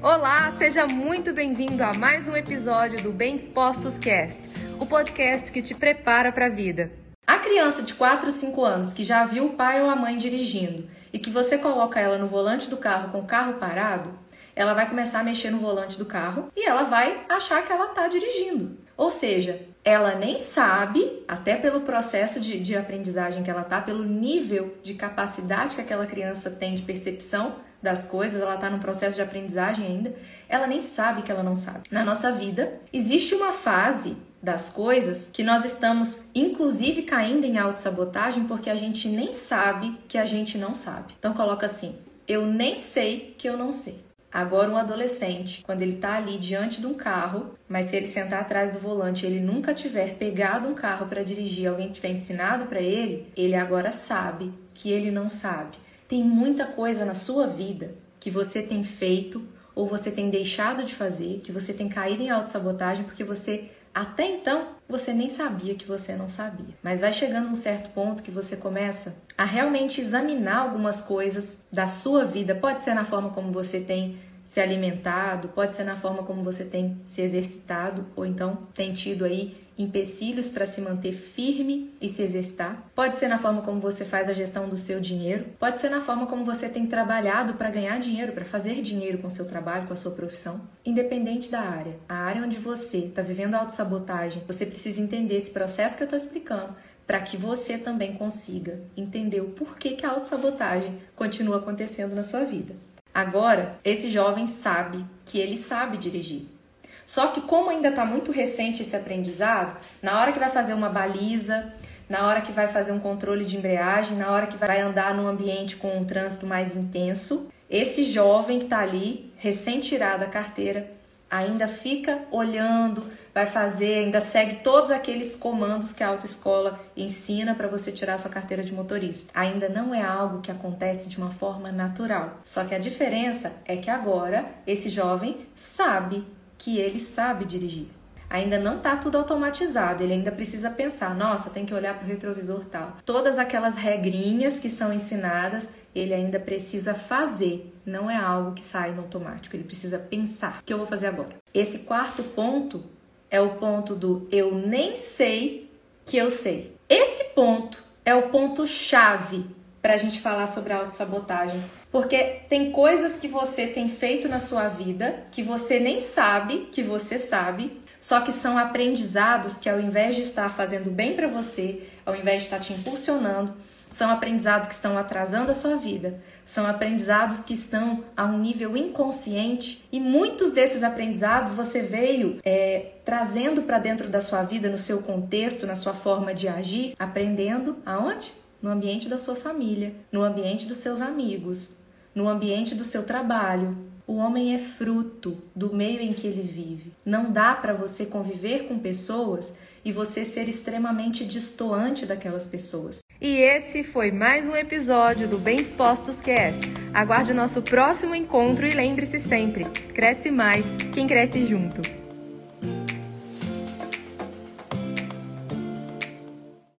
Olá, seja muito bem-vindo a mais um episódio do Bem Dispostos Cast, o podcast que te prepara para a vida. A criança de 4 ou 5 anos que já viu o pai ou a mãe dirigindo e que você coloca ela no volante do carro com o carro parado, ela vai começar a mexer no volante do carro e ela vai achar que ela está dirigindo. Ou seja, ela nem sabe, até pelo processo de, de aprendizagem que ela tá, pelo nível de capacidade que aquela criança tem de percepção das coisas, ela está num processo de aprendizagem ainda, ela nem sabe que ela não sabe. Na nossa vida, existe uma fase das coisas que nós estamos inclusive caindo em autossabotagem porque a gente nem sabe que a gente não sabe. Então coloca assim: eu nem sei que eu não sei. Agora, um adolescente, quando ele está ali diante de um carro, mas se ele sentar atrás do volante ele nunca tiver pegado um carro para dirigir, alguém tiver ensinado para ele, ele agora sabe que ele não sabe. Tem muita coisa na sua vida que você tem feito ou você tem deixado de fazer, que você tem caído em autossabotagem porque você até então, você nem sabia que você não sabia. Mas vai chegando um certo ponto que você começa a realmente examinar algumas coisas da sua vida. Pode ser na forma como você tem se alimentado, pode ser na forma como você tem se exercitado ou então tem tido aí empecilhos para se manter firme e se exercitar. Pode ser na forma como você faz a gestão do seu dinheiro, pode ser na forma como você tem trabalhado para ganhar dinheiro, para fazer dinheiro com seu trabalho, com a sua profissão. Independente da área, a área onde você está vivendo autossabotagem, você precisa entender esse processo que eu estou explicando para que você também consiga entender o porquê que a autossabotagem continua acontecendo na sua vida. Agora, esse jovem sabe que ele sabe dirigir. Só que como ainda está muito recente esse aprendizado, na hora que vai fazer uma baliza, na hora que vai fazer um controle de embreagem, na hora que vai andar num ambiente com um trânsito mais intenso, esse jovem que está ali, recém-tirado a carteira, ainda fica olhando, vai fazer, ainda segue todos aqueles comandos que a autoescola ensina para você tirar sua carteira de motorista. Ainda não é algo que acontece de uma forma natural. Só que a diferença é que agora esse jovem sabe que ele sabe dirigir. Ainda não está tudo automatizado, ele ainda precisa pensar, nossa, tem que olhar para o retrovisor tal. Todas aquelas regrinhas que são ensinadas, ele ainda precisa fazer, não é algo que sai no automático, ele precisa pensar. O que eu vou fazer agora? Esse quarto ponto é o ponto do eu nem sei que eu sei. Esse ponto é o ponto chave para a gente falar sobre a autossabotagem porque tem coisas que você tem feito na sua vida que você nem sabe que você sabe, só que são aprendizados que ao invés de estar fazendo bem para você, ao invés de estar te impulsionando, são aprendizados que estão atrasando a sua vida, são aprendizados que estão a um nível inconsciente e muitos desses aprendizados você veio é, trazendo para dentro da sua vida, no seu contexto, na sua forma de agir, aprendendo aonde? No ambiente da sua família, no ambiente dos seus amigos, no ambiente do seu trabalho. O homem é fruto do meio em que ele vive. Não dá para você conviver com pessoas e você ser extremamente distoante daquelas pessoas. E esse foi mais um episódio do Bem Dispostos Cast. Aguarde o nosso próximo encontro e lembre-se sempre: cresce mais quem cresce junto.